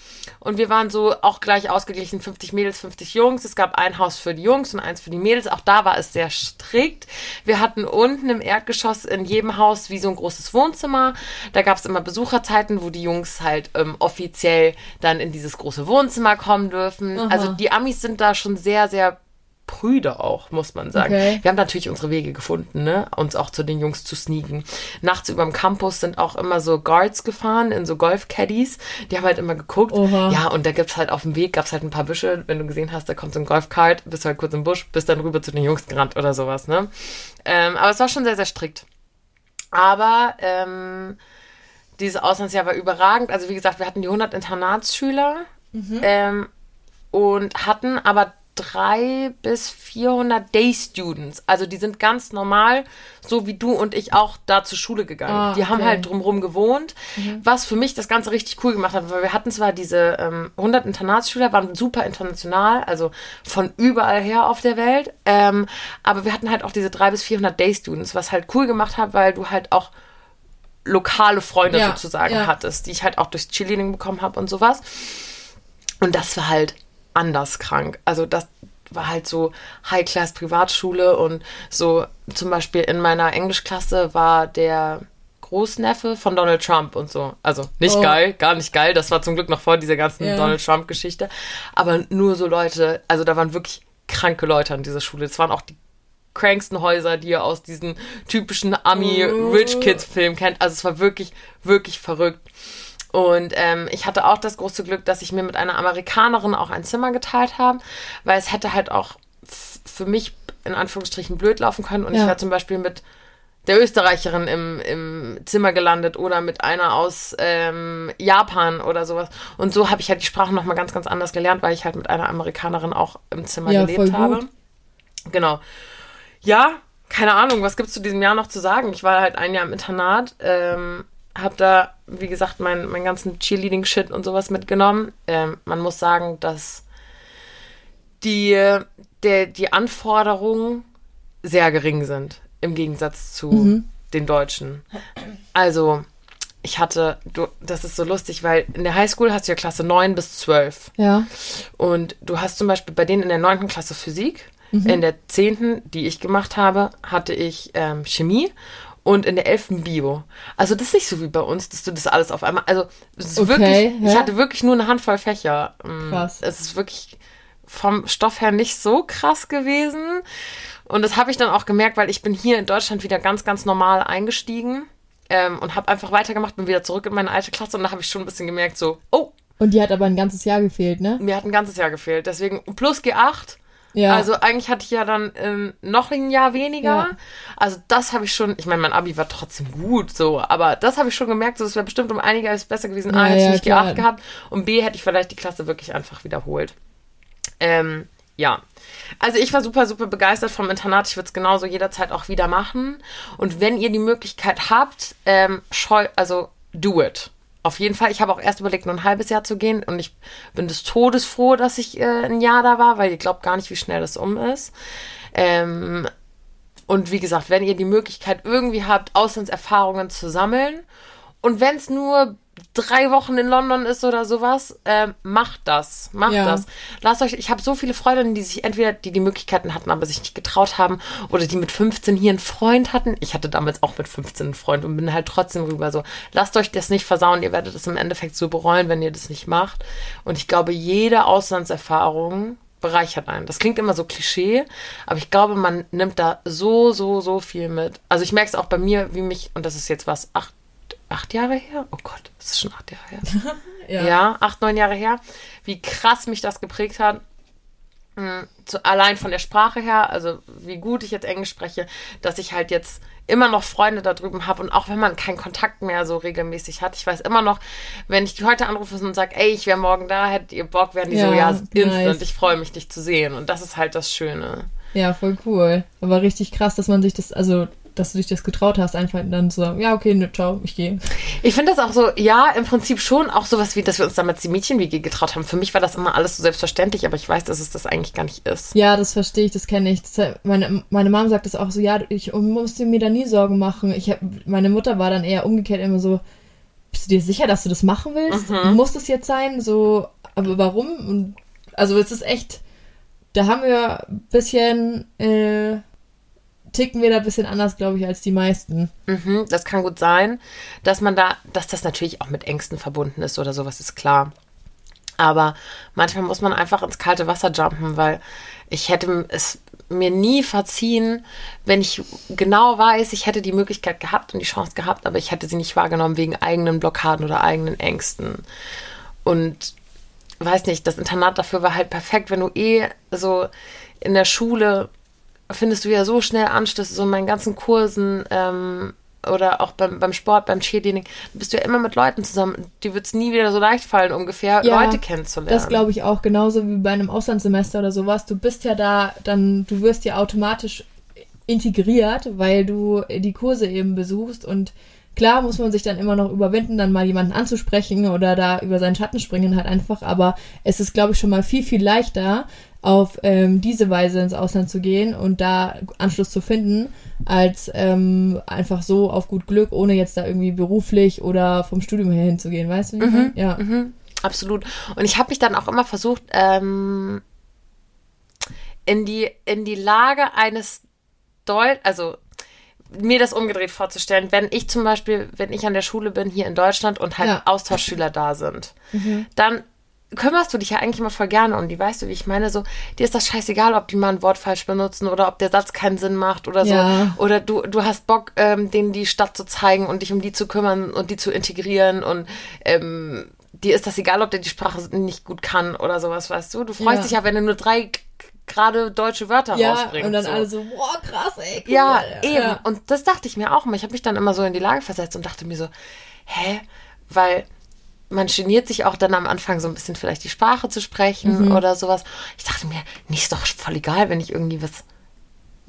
und wir waren so auch gleich ausgeglichen, 50 Mädels, 50 Jungs. Es gab ein Haus für die Jungs und eins für die Mädels. Auch da war es sehr strikt. Wir hatten unten im Erdgeschoss in jedem Haus wie so ein großes Wohnzimmer. Da gab es immer Besucherzeiten, wo die Jungs halt ähm, offiziell dann in dieses große Wohnzimmer kommen dürfen. Aha. Also die Amis sind da schon sehr, sehr prüde auch, muss man sagen. Okay. Wir haben natürlich unsere Wege gefunden, ne? uns auch zu den Jungs zu sneaken. Nachts über dem Campus sind auch immer so Guards gefahren in so Golf-Caddies. Die haben halt immer geguckt. Oha. Ja, und da gibt's halt auf dem Weg, gab's halt ein paar Büsche. Wenn du gesehen hast, da kommt so ein Golfkart, bist du halt kurz im Busch, bist dann rüber zu den Jungs gerannt oder sowas, ne? Ähm, aber es war schon sehr, sehr strikt. Aber ähm, dieses Auslandsjahr war überragend. Also wie gesagt, wir hatten die 100 Internatsschüler ähm, und hatten aber drei bis 400 Day Students. Also die sind ganz normal, so wie du und ich auch da zur Schule gegangen. Ah, die haben okay. halt drumherum gewohnt, was für mich das Ganze richtig cool gemacht hat, weil wir hatten zwar diese ähm, 100 Internatsschüler, waren super international, also von überall her auf der Welt, ähm, aber wir hatten halt auch diese drei bis 400 Day Students, was halt cool gemacht hat, weil du halt auch lokale Freunde Ja, sozusagen ja. hattest, die ich halt auch durchs Cheerleading bekommen habe und sowas. Und das war halt anders krank. Also das war halt so High-Class-Privatschule und so zum Beispiel in meiner Englischklasse war der Großneffe von Donald Trump und so. Also nicht Oh. geil, gar nicht geil. Das war zum Glück noch vor dieser ganzen Ja. Donald Trump-Geschichte. Aber nur so Leute, also da waren wirklich kranke Leute an dieser Schule. Das waren auch die cranksten Häuser, die ihr aus diesen typischen Ami-Rich Kids-Filmen kennt. Also es war wirklich, wirklich verrückt. Und ähm, ich hatte auch das große Glück, dass ich mir mit einer Amerikanerin auch ein Zimmer geteilt habe, weil es hätte halt auch für mich in Anführungsstrichen blöd laufen können. Und ich Ja. war zum Beispiel mit der Österreicherin im, im Zimmer gelandet oder mit einer aus ähm, Japan oder sowas. Und so habe ich halt die Sprache nochmal ganz, ganz anders gelernt, weil ich halt mit einer Amerikanerin auch im Zimmer Ja, gelebt voll habe. Genau. Ja, keine Ahnung, was gibt's zu diesem Jahr noch zu sagen? Ich war halt ein Jahr im Internat, ähm, hab da, wie gesagt, meinen mein ganzen Cheerleading-Shit und sowas mitgenommen. Ähm, man muss sagen, dass die, der, die Anforderungen sehr gering sind im Gegensatz zu den Deutschen. Also, ich hatte, du, das ist so lustig, weil in der Highschool hast du ja Klasse 9 bis 12. Ja. Und du hast zum Beispiel bei denen in der 9. Klasse Physik, in der 10., die ich gemacht habe, hatte ich ähm, Chemie und in der 11. Bio. Also das ist nicht so wie bei uns, dass du das alles auf einmal, also es ist Okay, wirklich, ich ja. hatte wirklich nur eine Handvoll Fächer. Mm, Krass. Es ist wirklich vom Stoff her nicht so krass gewesen. Und das habe ich dann auch gemerkt, weil ich bin hier in Deutschland wieder ganz, ganz normal eingestiegen ähm, und habe einfach weitergemacht, bin wieder zurück in meine alte Klasse und da habe ich schon ein bisschen gemerkt, so, oh, Und die hat aber ein ganzes Jahr gefehlt, ne? mir hat ein ganzes Jahr gefehlt. Deswegen plus G8. Ja. Also eigentlich hatte ich ja dann ähm, noch ein Jahr weniger. Ja. Also das habe ich schon, ich meine, mein Abi war trotzdem gut so, aber das habe ich schon gemerkt, so, es wäre bestimmt um einiges besser gewesen. A, Ja, hätte ich nicht klar. G8 gehabt und B, hätte ich vielleicht die Klasse wirklich einfach wiederholt. Ähm, ja. Also ich war super, super begeistert vom Internat. Ich würde es genauso jederzeit auch wieder machen. Und wenn ihr die Möglichkeit habt, ähm, scheu, also do it. Auf jeden Fall. Ich habe auch erst überlegt, nur ein halbes Jahr zu gehen. Und ich bin des Todes froh, dass ich äh, ein Jahr da war, weil ihr glaubt gar nicht, wie schnell das um ist. Ähm, und wie gesagt, wenn ihr die Möglichkeit irgendwie habt, Auslandserfahrungen zu sammeln und wenn es nur drei Wochen in London ist oder sowas, ähm, macht das. Macht Ja. das. Lasst euch, ich habe so viele Freundinnen, die sich entweder, die die Möglichkeiten hatten, aber sich nicht getraut haben oder die mit 15 hier einen Freund hatten. Ich hatte damals auch mit 15 einen Freund und bin halt trotzdem rüber so. Lasst euch das nicht versauen. Ihr werdet es im Endeffekt so bereuen, wenn ihr das nicht macht. Und ich glaube, jede Auslandserfahrung bereichert einen. Das klingt immer so Klischee, aber ich glaube, man nimmt da so, so, so viel mit. Also ich merke es auch bei mir, wie mich, und das ist jetzt was, acht, acht Jahre her? Oh Gott, das ist schon acht Jahre her. <laughs> Ja. acht, neun Jahre her, wie krass mich das geprägt hat. Mm, Zu, allein von der Sprache her, also wie gut ich jetzt Englisch spreche, dass ich halt jetzt immer noch Freunde da drüben habe und auch wenn man keinen Kontakt mehr so regelmäßig hat, ich weiß immer noch, wenn ich die heute anrufe und sage, ey, ich wäre morgen da, hättet ihr Bock, werden die so, Ja, ja, instant, nice. ich freue mich, dich zu sehen und das ist halt das Schöne. Ja, voll cool. Aber richtig krass, dass man sich das, also, dass du dich das getraut hast, einfach dann zu sagen, ja, okay, ne, ciao, ich gehe. Ich finde das auch so, ja, im Prinzip schon auch sowas wie, dass wir uns damals die Mädchen-WG getraut haben. Für mich war das immer alles so selbstverständlich, aber ich weiß, dass es das eigentlich gar nicht ist. Ja, das verstehe ich, das kenne ich. Das, meine, meine Mom sagt das auch so, ja, ich musste mir da nie Sorgen machen. Ich hab, meine Mutter war dann eher umgekehrt immer so, bist du dir sicher, dass du das machen willst? Muss das jetzt sein? So, aber warum? Und, also es ist echt, da haben wir ein bisschen, äh, ticken wir da ein bisschen anders, glaube ich, als die meisten. Mhm, das kann gut sein, dass man da, dass das natürlich auch mit Ängsten verbunden ist oder sowas, ist klar. Aber manchmal muss man einfach ins kalte Wasser jumpen, weil ich hätte es mir nie verziehen, wenn ich genau weiß, ich hätte die Möglichkeit gehabt und die Chance gehabt, aber ich hätte sie nicht wahrgenommen wegen eigenen Blockaden oder eigenen Ängsten. Und weiß nicht, das Internat dafür war halt perfekt, wenn du eh so in der Schule findest du ja so schnell Anschluss, so in meinen ganzen Kursen ähm, oder auch beim, beim Sport, beim Cheerleading, du bist ja immer mit Leuten zusammen. Die wird es nie wieder so leicht fallen, ungefähr Ja, Leute kennenzulernen. Das glaube ich auch, genauso wie bei einem Auslandssemester oder sowas. Du bist ja da, dann, du wirst ja automatisch integriert, weil du die Kurse eben besuchst und klar muss man sich dann immer noch überwinden, dann mal jemanden anzusprechen oder da über seinen Schatten springen halt einfach, aber es ist, glaube ich, schon mal viel, viel leichter, auf ähm, diese Weise ins Ausland zu gehen und da Anschluss zu finden, als ähm, einfach so auf gut Glück, ohne jetzt da irgendwie beruflich oder vom Studium her hinzugehen, weißt du? meine? Ja. Absolut. Und ich habe mich dann auch immer versucht, ähm, in, die, in die Lage eines Deut also mir das umgedreht vorzustellen, wenn ich zum Beispiel, wenn ich an der Schule bin hier in Deutschland und halt Ja. Austauschschüler da sind, <laughs> dann kümmerst du dich ja eigentlich immer voll gerne um die, weißt du, wie ich meine? So, dir ist das scheißegal, ob die mal ein Wort falsch benutzen oder ob der Satz keinen Sinn macht oder so. Ja. Oder du, du hast Bock, ähm, denen die Stadt zu zeigen und dich um die zu kümmern und die zu integrieren und ähm, dir ist das egal, ob der die Sprache nicht gut kann oder sowas, weißt du? Du freust Ja. dich ja, wenn du nur drei gerade deutsche Wörter Ja, rausbringst. und dann so. alle so, boah, krass, ey, cool. Ja, eben. Ja. Und das dachte ich mir auch immer. Ich habe mich dann immer so in die Lage versetzt und dachte mir so, hä? Weil man geniert sich auch dann am Anfang so ein bisschen vielleicht die Sprache zu sprechen Mhm. oder sowas. Ich dachte mir, nee, ist doch voll egal, wenn ich irgendwie was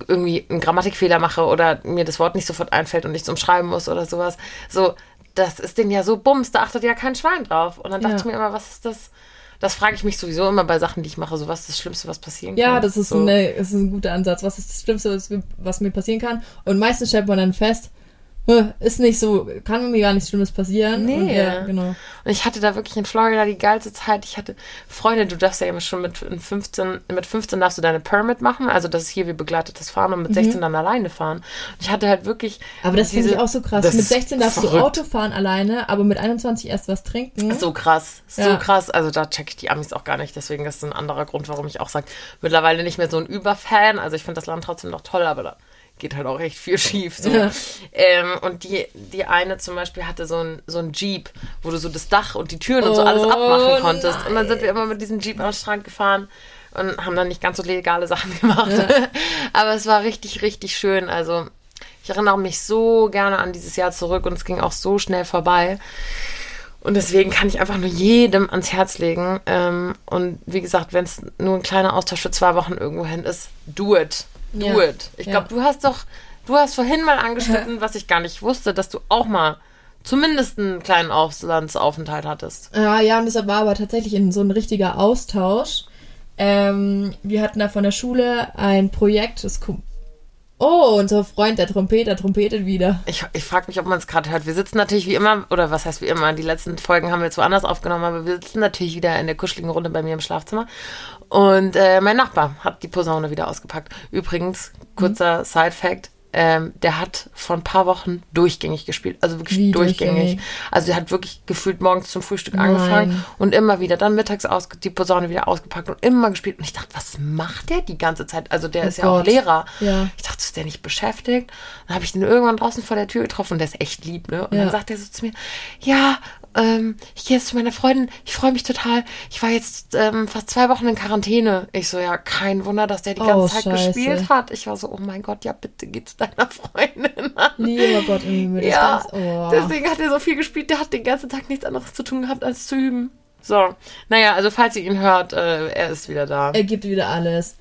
irgendwie einen Grammatikfehler mache oder mir das Wort nicht sofort einfällt und nichts umschreiben muss oder sowas. So, das ist denen ja so bums, da achtet ja kein Schwein drauf. Und dann dachte Ja. ich mir immer, was ist das? Das frage ich mich sowieso immer bei Sachen, die ich mache. So, was ist das Schlimmste, was passieren kann? Ja, das ist, so. eine, das ist ein guter Ansatz. Was ist das Schlimmste, was, mir- was mir passieren kann? Und meistens stellt man dann fest, ist nicht so, kann mir gar nichts Schlimmes passieren. Nee. Und, ja, genau. Und ich hatte da wirklich in Florida die geilste Zeit. Ich hatte Freunde, du darfst ja immer schon mit 15, mit 15 darfst du deine Permit machen. Also das ist hier wie begleitetes Fahren und mit 16 dann alleine fahren. Und ich hatte halt wirklich. Mhm. Aber das finde ich auch so krass. Mit ist 16 darfst du verrückt. Auto fahren alleine, aber mit 21 erst was trinken. So krass, so Ja. krass. Also da check ich die Amis auch gar nicht. Deswegen ist das ein anderer Grund, warum ich auch sage, mittlerweile nicht mehr so ein Überfan. Also ich finde das Land trotzdem noch toll, aber da geht halt auch echt viel schief. So. Ja. Ähm, und die, die eine zum Beispiel hatte so ein, so ein Jeep, wo du so das Dach und die Türen und so alles Oh, abmachen konntest. Und dann nein. sind wir immer mit diesem Jeep am Strand gefahren und haben dann nicht ganz so legale Sachen <laughs> gemacht. aber es war richtig, richtig schön. Also ich erinnere mich so gerne an dieses Jahr zurück und es ging auch so schnell vorbei. Und deswegen kann ich einfach nur jedem ans Herz legen. Ähm, und wie gesagt, wenn es nur ein kleiner Austausch für zwei Wochen irgendwohin ist, do it. Do Ja. it. Ich glaube, du hast doch, du hast vorhin mal angeschnitten, was ich gar nicht wusste, dass du auch mal zumindest einen kleinen Auslandsaufenthalt hattest. Ja, ja, und das war aber tatsächlich in so ein richtiger Austausch. Ähm, wir hatten da von der Schule ein Projekt, das Oh, unser Freund, der Trompeter, trompetet wieder. Ich, ich frage mich, ob man es gerade hört. Wir sitzen natürlich wie immer, oder was heißt wie immer, die letzten Folgen haben wir jetzt woanders aufgenommen, aber wir sitzen natürlich wieder in der kuscheligen Runde bei mir im Schlafzimmer. Und äh, mein Nachbar hat die Posaune wieder ausgepackt. Übrigens, kurzer Side-Fact, ähm, der hat vor ein paar Wochen durchgängig gespielt. Also wirklich Wie durchgängig. durchgängig? Also der hat wirklich gefühlt morgens zum Frühstück Nein. angefangen und immer wieder, dann mittags aus, die Posaune wieder ausgepackt und immer gespielt. Und ich dachte, was macht der die ganze Zeit? Also der Oh ist ja auch Gott. Lehrer. Ja. Ich dachte, ist der nicht beschäftigt? Dann habe ich den irgendwann draußen vor der Tür getroffen und der ist echt lieb, ne? Und Ja. dann sagt er so zu mir, ja, ähm, ich gehe jetzt zu meiner Freundin, ich freue mich total. Ich war jetzt ähm, fast zwei Wochen in Quarantäne. Ich so, ja, kein Wunder, dass der die Oh, ganze Zeit Scheiße. gespielt hat. Ich war so, oh mein Gott, ja, bitte geh zu deiner <laughs> Freundin. Lieber Gott im Himmel. das ja, ganz, oh. deswegen hat er so viel gespielt, der hat den ganzen Tag nichts anderes zu tun gehabt, als zu üben. So, naja, also falls ihr ihn hört, äh, er ist wieder da. Er gibt wieder alles.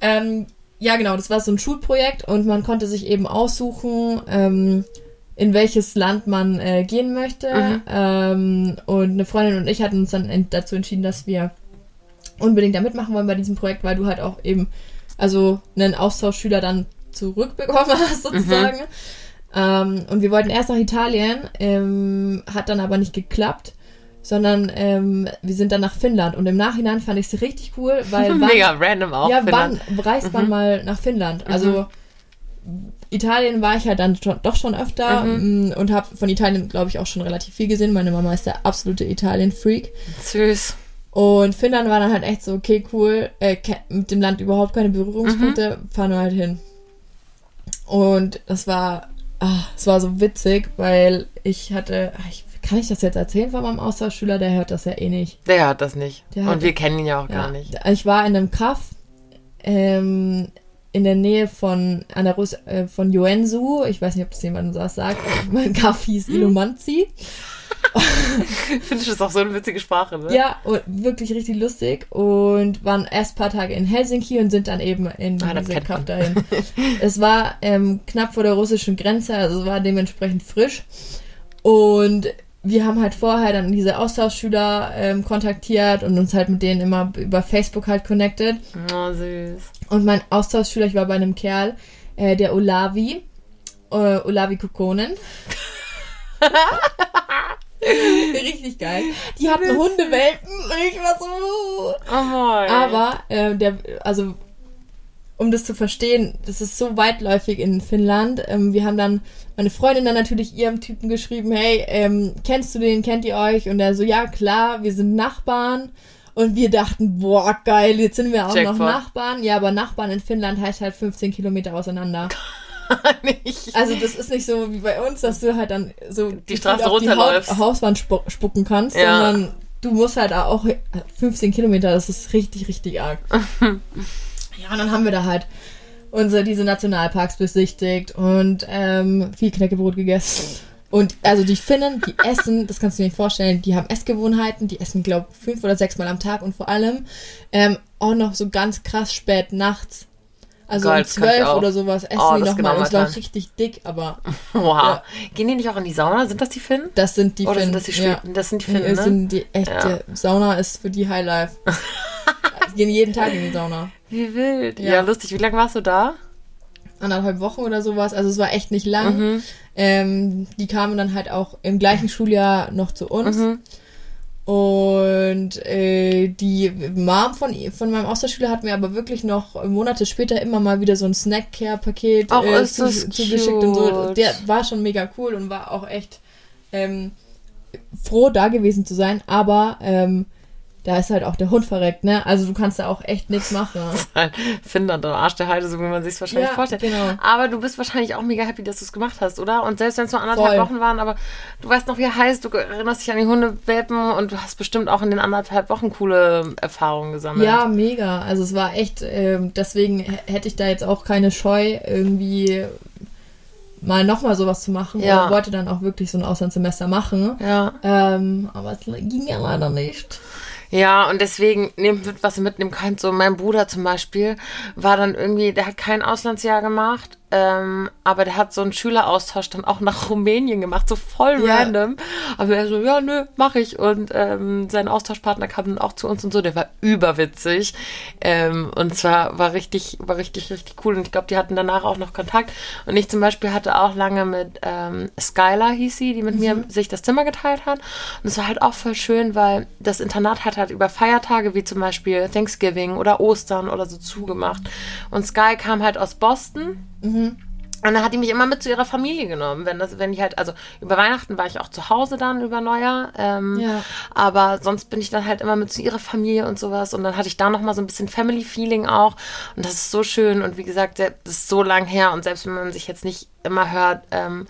Ähm, ja, genau, das war so ein Schulprojekt und man konnte sich eben aussuchen, ähm, in welches Land man äh, gehen möchte. Mhm. Ähm, und eine Freundin und ich hatten uns dann en- dazu entschieden, dass wir unbedingt da mitmachen wollen bei diesem Projekt, weil du halt auch eben, also einen Austauschschüler dann zurückbekommen <laughs> hast, sozusagen. Ähm, und wir wollten erst nach Italien, ähm, hat dann aber nicht geklappt, sondern ähm, wir sind dann nach Finnland. Und im Nachhinein fand ich es richtig cool, weil <laughs> wann- Mega random auch. ja, Finnland. wann reist man mal nach Finnland? Also Italien war ich halt dann schon, doch schon öfter mm, und habe von Italien, glaube ich, auch schon relativ viel gesehen. Meine Mama ist der absolute Italien-Freak. Süß. Und Finnland war dann halt echt so, okay, cool, äh, mit dem Land überhaupt keine Berührungspunkte, fahren wir halt hin. Und das war, ah, es war so witzig, weil ich hatte, ah, ich, kann ich das jetzt erzählen von meinem Austauschschüler? Der hört das ja eh nicht. Der hat das nicht. Der Und hat- wir kennen ihn ja auch Ja, gar nicht. Ich war in einem Kaff ähm, in der Nähe von an der Russ äh, von Joensuu. Ich weiß nicht, ob das jemand so was sagt. <laughs> Mein Kaff hieß Ilumanzi. <laughs> Finde ich das auch so eine witzige Sprache, ne? Ja, wirklich richtig lustig. Und waren erst ein paar Tage in Helsinki und sind dann eben in Ah, Kaff dahin. <laughs> es war ähm, knapp vor der russischen Grenze, also es war dementsprechend frisch. Und wir haben halt vorher dann diese Austauschschüler ähm, kontaktiert und uns halt mit denen immer über Facebook halt connected. Oh, süß. Und mein Austauschschüler, ich war bei einem Kerl, äh, der Olavi, äh, Olavi Kokonen. <laughs> Richtig geil. Die hatten Hundewelpen und ich war so. Oh. Aber äh, der, also um das zu verstehen, das ist so weitläufig in Finnland. Ähm, wir haben dann meine Freundin dann natürlich ihrem Typen geschrieben, hey, ähm, kennst du den, kennt ihr euch? Und er so, ja klar, wir sind Nachbarn. Und wir dachten, boah, geil, jetzt sind wir auch Jackpot. noch Nachbarn. Ja, aber Nachbarn in Finnland heißt halt 15 Kilometer auseinander. <laughs> nicht. Also das ist nicht so wie bei uns, dass du halt dann so Die Straße auf die runterläufst. Haut, Hauswand spu spucken kannst, Ja. sondern du musst halt auch 15 Kilometer, das ist richtig, richtig arg. <laughs> ja, und dann haben wir da halt unsere, diese Nationalparks besichtigt und ähm, viel Knäckebrot gegessen. Und also die Finnen, die <laughs> essen, das kannst du dir nicht vorstellen, die haben Essgewohnheiten, die essen, glaube fünf oder sechs Mal am Tag und vor allem ähm, auch noch so ganz krass spät nachts. Also Geil, um ich zwölf auch. oder sowas essen Oh, die nochmal. und war Plan. richtig dick, aber <laughs> Wow. Ja. Gehen die nicht auch in die Sauna? Sind das die Finnen? das sind die Oder Finnen. sind das die ja. Schweden? Das sind die Finnen, ne? sind die echte Sauna ist für die Highlife. <laughs> die gehen jeden Tag in die Sauna. Wie wild. Ja, Ja. lustig. Wie lange warst du da? anderthalb Wochen oder sowas. Also es war echt nicht lang. Mhm. Ähm, die kamen dann halt auch im gleichen Schuljahr noch zu uns. Mhm. Und äh, die Mom von, von meinem Austauschschüler hat mir aber wirklich noch Monate später immer mal wieder so ein Snack-Care-Paket äh, zu, zugeschickt und so. Der war schon mega cool und war auch echt ähm, froh, da gewesen zu sein. Aber ähm, da ist halt auch der Hund verreckt, ne? Also du kannst da auch echt nichts machen. <laughs> Finnland am Arsch der Heide, so wie man sich es wahrscheinlich ja, vorstellt. Genau. Aber du bist wahrscheinlich auch mega happy, dass du es gemacht hast, oder? Und selbst wenn es nur anderthalb Voll. Wochen waren, aber du weißt noch, wie er heißt, du erinnerst dich an die Hundewelpen und du hast bestimmt auch in den anderthalb Wochen coole Erfahrungen gesammelt. Ja, mega. Also es war echt, äh, deswegen hätte ich da jetzt auch keine Scheu, irgendwie mal nochmal sowas zu machen. Ja. Und wollte dann auch wirklich so ein Auslandssemester machen. Ja. Ähm, aber es ging ja leider nicht. Ja, und deswegen nehmt mit, was ihr mitnehmen könnt. So mein Bruder zum Beispiel war dann irgendwie, der hat kein Auslandsjahr gemacht ähm, aber der hat so einen Schüleraustausch dann auch nach Rumänien gemacht, so voll ja. random. Aber er so, ja, nö, mach ich. Und ähm, sein Austauschpartner kam dann auch zu uns und so, der war überwitzig. Ähm, und zwar war richtig, war richtig, richtig cool. Und ich glaube, die hatten danach auch noch Kontakt. Und ich zum Beispiel hatte auch lange mit ähm, Skylar, hieß sie, die mit mhm. mir sich das Zimmer geteilt hat. Und es war halt auch voll schön, weil das Internat hat halt über Feiertage wie zum Beispiel Thanksgiving oder Ostern oder so zugemacht. Und Sky kam halt aus Boston Mhm. Und dann hat die mich immer mit zu ihrer Familie genommen. Wenn das, wenn ich halt, also über Weihnachten war ich auch zu Hause dann über Neujahr. Ähm, ja. Aber sonst bin ich dann halt immer mit zu ihrer Familie und sowas. Und dann hatte ich da nochmal so ein bisschen Family-Feeling auch. Und das ist so schön. Und wie gesagt, das ist so lang her. Und selbst wenn man sich jetzt nicht immer hört, ähm,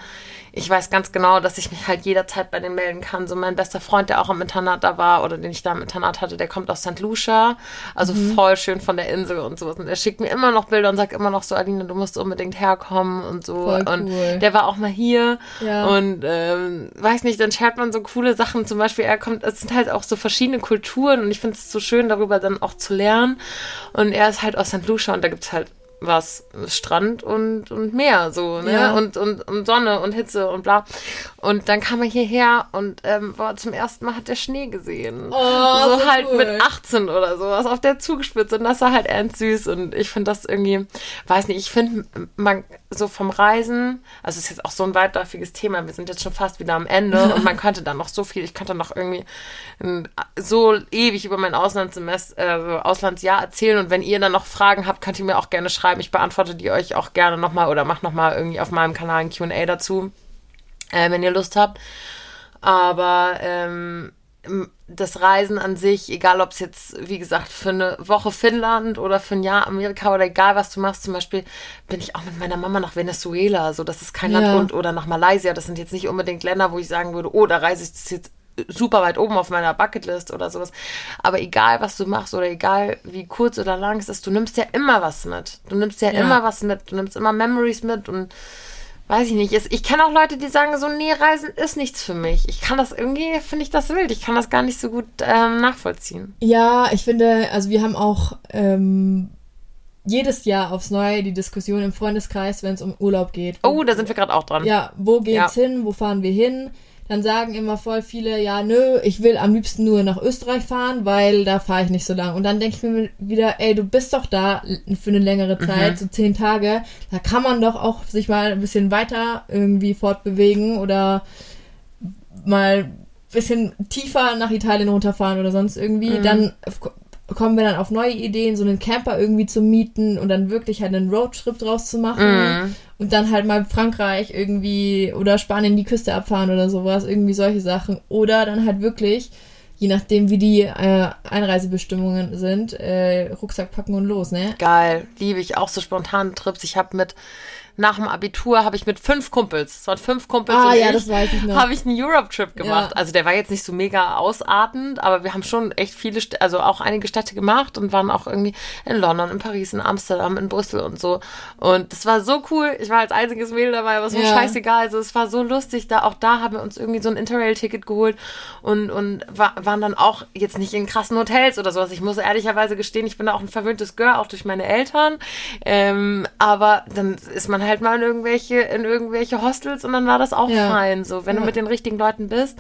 ich weiß ganz genau, dass ich mich halt jederzeit bei denen melden kann. So mein bester Freund, der auch am Internat da war oder den ich da im Internat hatte, der kommt aus St. Lucia. Also mhm. voll schön von der Insel und sowas. Und er schickt mir immer noch Bilder und sagt immer noch so, Aline, du musst unbedingt herkommen und so. Voll cool. Und der war auch mal hier. Ja. Und ähm, weiß nicht, dann schert man so coole Sachen. Zum Beispiel, er kommt, es sind halt auch so verschiedene Kulturen und ich finde es so schön, darüber dann auch zu lernen. Und er ist halt aus St. Lucia und da gibt es halt was Strand und, und Meer so, ne? Ja. Und, und, und Sonne und Hitze und bla. Und dann kam er hierher und ähm, war zum ersten Mal hat der Schnee gesehen. Oh, so, so halt cool. mit 18 oder sowas auf der Zugspitze. Und das war halt ernst süß. Und ich finde das irgendwie, weiß nicht, ich finde man so vom Reisen, also es ist jetzt auch so ein weitläufiges Thema, wir sind jetzt schon fast wieder am Ende und man <laughs> könnte dann noch so viel, ich könnte noch irgendwie so ewig über mein Auslandssemester, äh, Auslandsjahr erzählen. Und wenn ihr dann noch Fragen habt, könnt ihr mir auch gerne schreiben. Ich beantworte die euch auch gerne nochmal oder mache nochmal irgendwie auf meinem Kanal ein QA dazu, äh, wenn ihr Lust habt. Aber ähm, das Reisen an sich, egal ob es jetzt, wie gesagt, für eine Woche Finnland oder für ein Jahr Amerika oder egal was du machst, zum Beispiel bin ich auch mit meiner Mama nach Venezuela, so das ist kein ja. Land und oder nach Malaysia, das sind jetzt nicht unbedingt Länder, wo ich sagen würde, oh, da reise ich jetzt super weit oben auf meiner Bucketlist oder sowas. Aber egal, was du machst oder egal, wie kurz oder lang es ist, du nimmst ja immer was mit. Du nimmst ja, ja. immer was mit. Du nimmst immer Memories mit und weiß ich nicht. Ich kenne auch Leute, die sagen so, nee, Reisen ist nichts für mich. Ich kann das irgendwie, finde ich das wild. Ich kann das gar nicht so gut ähm, nachvollziehen. Ja, ich finde, also wir haben auch ähm, jedes Jahr aufs Neue die Diskussion im Freundeskreis, wenn es um Urlaub geht. Oh, da sind wir gerade auch dran. Ja, wo geht's ja. hin? Wo fahren wir hin? Dann sagen immer voll viele, ja, nö, ich will am liebsten nur nach Österreich fahren, weil da fahre ich nicht so lang. Und dann denke ich mir wieder, ey, du bist doch da für eine längere mhm. Zeit, mhm. so zehn Tage, da kann man doch auch sich mal ein bisschen weiter irgendwie fortbewegen oder mal ein bisschen tiefer nach Italien runterfahren oder sonst irgendwie. Mhm. Dann kommen wir dann auf neue Ideen, so einen Camper irgendwie zu mieten und dann wirklich halt einen Roadtrip draus zu machen mm. und dann halt mal Frankreich irgendwie oder Spanien die Küste abfahren oder sowas, irgendwie solche Sachen. Oder dann halt wirklich, je nachdem wie die äh, Einreisebestimmungen sind, äh, Rucksack packen und los, ne? Geil, liebe ich auch so spontane Trips. Ich habe mit nach dem Abitur habe ich mit fünf Kumpels, es waren fünf Kumpels ah, und ja, ich, das weiß ich noch. habe ich einen Europe-Trip gemacht. Ja. Also der war jetzt nicht so mega ausartend, aber wir haben schon echt viele, also auch einige Städte gemacht und waren auch irgendwie in London, in Paris, in Amsterdam, in Brüssel und so. Und das war so cool. Ich war als einziges Mädel dabei, aber es war ja. scheißegal. Also es war so lustig. Da auch da haben wir uns irgendwie so ein Interrail-Ticket geholt und, und war, waren dann auch jetzt nicht in krassen Hotels oder sowas. Ich muss ehrlicherweise gestehen, ich bin da auch ein verwöhntes Girl, auch durch meine Eltern. Ähm, aber dann ist man halt halt mal in irgendwelche, in irgendwelche Hostels und dann war das auch ja. fein. So, wenn ja. du mit den richtigen Leuten bist,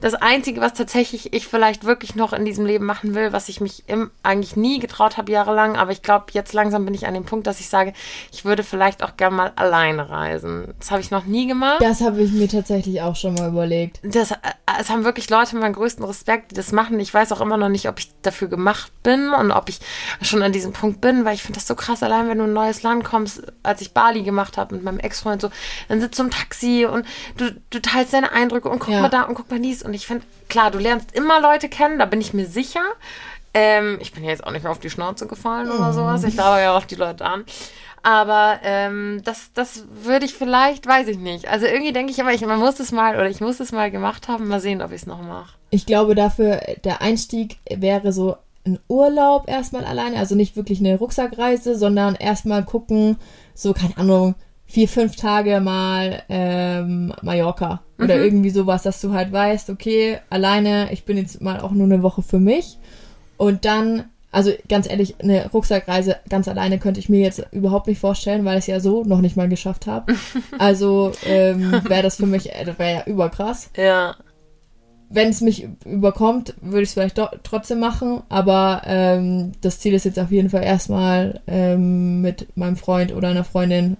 das Einzige, was tatsächlich ich vielleicht wirklich noch in diesem Leben machen will, was ich mich im, eigentlich nie getraut habe jahrelang, aber ich glaube, jetzt langsam bin ich an dem Punkt, dass ich sage, ich würde vielleicht auch gerne mal alleine reisen. Das habe ich noch nie gemacht. Das habe ich mir tatsächlich auch schon mal überlegt. Das, es haben wirklich Leute meinen größten Respekt, die das machen. Ich weiß auch immer noch nicht, ob ich dafür gemacht bin und ob ich schon an diesem Punkt bin, weil ich finde das so krass, allein wenn du in ein neues Land kommst, als ich Bali gemacht habe mit meinem Ex-Freund so, dann sitzt du im Taxi und du, du teilst deine Eindrücke und guck ja. mal da und guck mal dies und ich finde, klar, du lernst immer Leute kennen, da bin ich mir sicher. Ähm, ich bin ja jetzt auch nicht auf die Schnauze gefallen mhm. oder sowas. Ich glaube ja auch die Leute an. Aber ähm, das, das würde ich vielleicht, weiß ich nicht. Also irgendwie denke ich immer, ich, man muss es mal oder ich muss es mal gemacht haben. Mal sehen, ob ich es noch mache. Ich glaube, dafür der Einstieg wäre so ein Urlaub erstmal alleine. Also nicht wirklich eine Rucksackreise, sondern erstmal gucken, so, keine Ahnung, vier, fünf Tage mal ähm, Mallorca oder mhm. irgendwie sowas, dass du halt weißt, okay, alleine, ich bin jetzt mal auch nur eine Woche für mich und dann, also ganz ehrlich, eine Rucksackreise ganz alleine könnte ich mir jetzt überhaupt nicht vorstellen, weil ich es ja so noch nicht mal geschafft habe. <laughs> Also ähm, wäre das für mich, äh, das wäre ja überkrass. Ja. Wenn es mich überkommt, würde ich es vielleicht trotzdem machen, aber ähm, das Ziel ist jetzt auf jeden Fall erstmal ähm, mit meinem Freund oder einer Freundin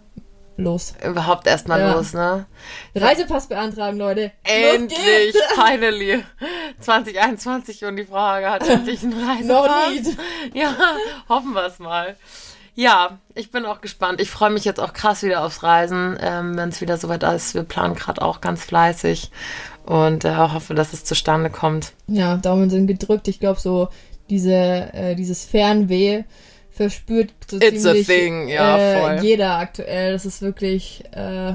los. Überhaupt erstmal ja. los, ne? Reisepass beantragen, Leute. Endlich, <laughs> finally. 2021 und die Frage hat endlich einen Reisepass. Ja, hoffen wir es mal. Ja, ich bin auch gespannt. Ich freue mich jetzt auch krass wieder aufs Reisen, ähm, wenn es wieder soweit ist. Wir planen gerade auch ganz fleißig und äh, hoffe, dass es zustande kommt. Ja, Daumen sind gedrückt. Ich glaube, so diese, äh, dieses Fernweh verspürt so It's ziemlich, a thing, ja, äh, voll. jeder aktuell. Das ist wirklich, äh,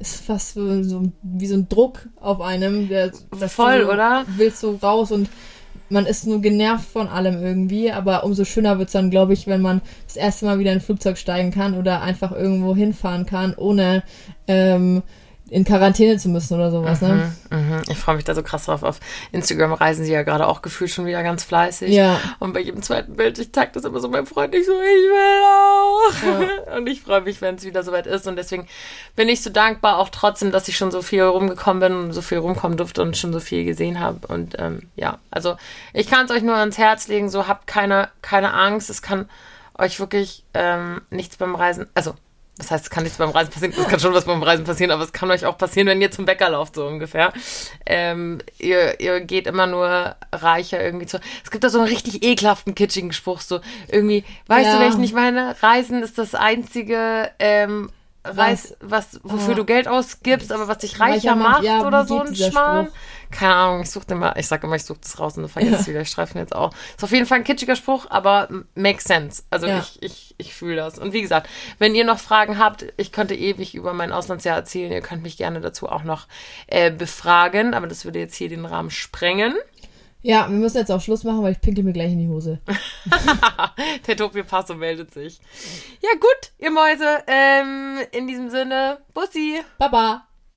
ist fast so, so, wie so ein Druck auf einem. Der, voll, du oder? Willst so raus und man ist nur genervt von allem irgendwie, aber umso schöner wird es dann, glaube ich, wenn man das erste Mal wieder in ein Flugzeug steigen kann oder einfach irgendwo hinfahren kann, ohne ähm, in Quarantäne zu müssen oder sowas, ne? mhm, ne? Ich freue mich da so krass drauf. Auf Instagram reisen sie ja gerade auch gefühlt schon wieder ganz fleißig. Ja. Und bei jedem zweiten Bild, ich tag das immer so mein Freund, ich so, ich will auch. Ja. <laughs> Und ich freue mich, wenn es wieder soweit ist. Und deswegen bin ich so dankbar, auch trotzdem, dass ich schon so viel rumgekommen bin und so viel rumkommen durfte und schon so viel gesehen habe. Und ähm, ja, also ich kann es euch nur ans Herz legen, so habt keine, keine Angst. Es kann euch wirklich ähm, nichts beim Reisen, also das heißt, es kann nichts beim Reisen passieren, es kann schon was beim Reisen passieren, aber es kann euch auch passieren, wenn ihr zum Bäcker lauft, so ungefähr. Ähm, ihr, ihr geht immer nur reicher irgendwie zu. Es gibt da so einen richtig ekelhaften, kitschigen Spruch, so irgendwie, weißt ja. du, welchen ich meine? Reisen ist das einzige, ähm, Reis, was, wofür oh. du Geld ausgibst, aber was dich reicher, reicher macht, ja, oder so ein Schmarrn. Spruch? Keine Ahnung, ich suche immer, ich sage immer, ich suche das raus und dann vergesse es ja. wieder. Ich streife jetzt auch. Ist auf jeden Fall ein kitschiger Spruch, aber makes sense. Also ja. ich, ich, ich fühle das. Und wie gesagt, wenn ihr noch Fragen habt, ich könnte ewig über mein Auslandsjahr erzählen. Ihr könnt mich gerne dazu auch noch äh, befragen, aber das würde jetzt hier den Rahmen sprengen. Ja, wir müssen jetzt auch Schluss machen, weil ich pinkel mir gleich in die Hose. <laughs> Der Tobi Passo meldet sich. Ja, gut, ihr Mäuse. Ähm, in diesem Sinne, Bussi. Baba.